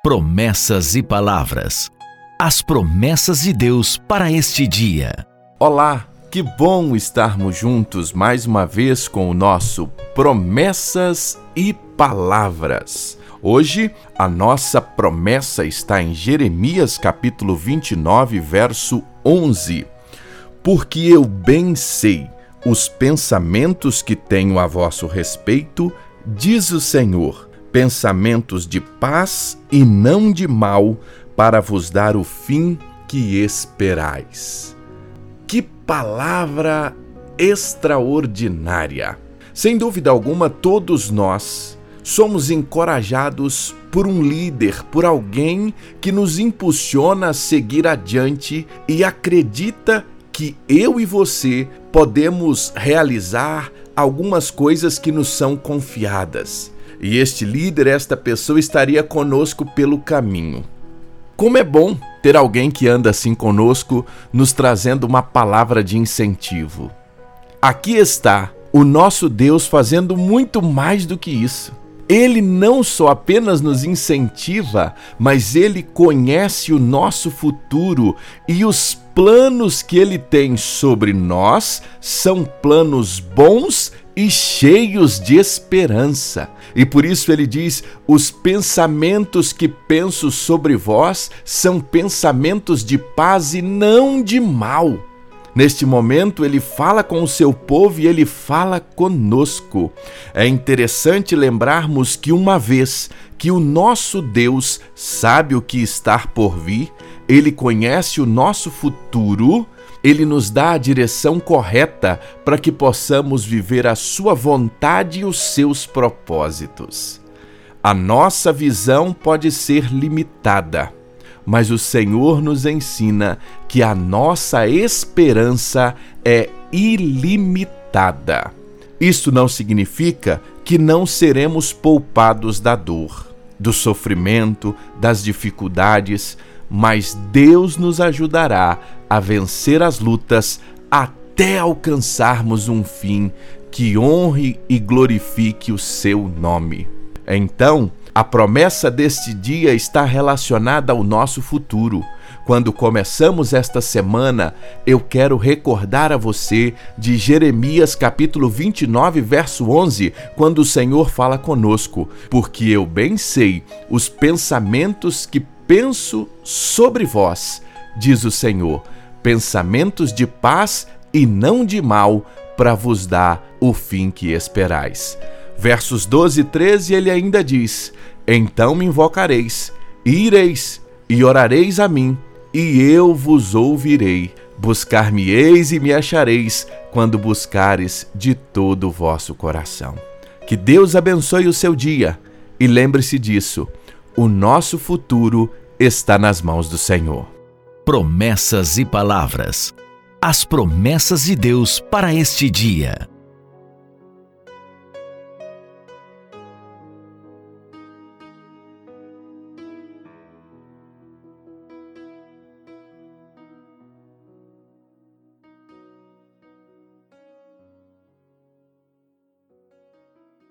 Promessas e palavras. As promessas de Deus para este dia. Olá, que bom estarmos juntos mais uma vez com o nosso Promessas e Palavras. Hoje, a nossa promessa está em Jeremias capítulo 29, verso 11. Porque eu bem sei os pensamentos que tenho a vosso respeito, diz o Senhor pensamentos de paz e não de mal, para vos dar o fim que esperais. Que palavra extraordinária! Sem dúvida alguma, todos nós somos encorajados por um líder, por alguém que nos impulsiona a seguir adiante e acredita que eu e você podemos realizar algumas coisas que nos são confiadas e este líder, esta pessoa, estaria conosco pelo caminho. Como é bom ter alguém que anda assim conosco, nos trazendo uma palavra de incentivo. Aqui está o nosso Deus fazendo muito mais do que isso. Ele não só apenas nos incentiva, mas ele conhece o nosso futuro e os planos que ele tem sobre nós são planos bons e cheios de esperança. E por isso ele diz: Os pensamentos que penso sobre vós são pensamentos de paz e não de mal. Neste momento, ele fala com o seu povo e ele fala conosco. É interessante lembrarmos que, uma vez que o nosso Deus sabe o que está por vir, ele conhece o nosso futuro ele nos dá a direção correta para que possamos viver a Sua vontade e os seus propósitos. A nossa visão pode ser limitada, mas o Senhor nos ensina que a nossa esperança é ilimitada. Isso não significa que não seremos poupados da dor, do sofrimento, das dificuldades, mas Deus nos ajudará a vencer as lutas até alcançarmos um fim que honre e glorifique o seu nome. Então, a promessa deste dia está relacionada ao nosso futuro. Quando começamos esta semana, eu quero recordar a você de Jeremias capítulo 29, verso 11, quando o Senhor fala conosco: Porque eu bem sei os pensamentos que penso sobre vós, diz o Senhor, pensamentos de paz e não de mal, para vos dar o fim que esperais. Versos 12 e 13 ele ainda diz: Então me invocareis, e ireis, e orareis a mim, e eu vos ouvirei. Buscar-me-eis e me achareis, quando buscares de todo o vosso coração. Que Deus abençoe o seu dia e lembre-se disso o nosso futuro está nas mãos do Senhor. Promessas e palavras. As promessas de Deus para este dia.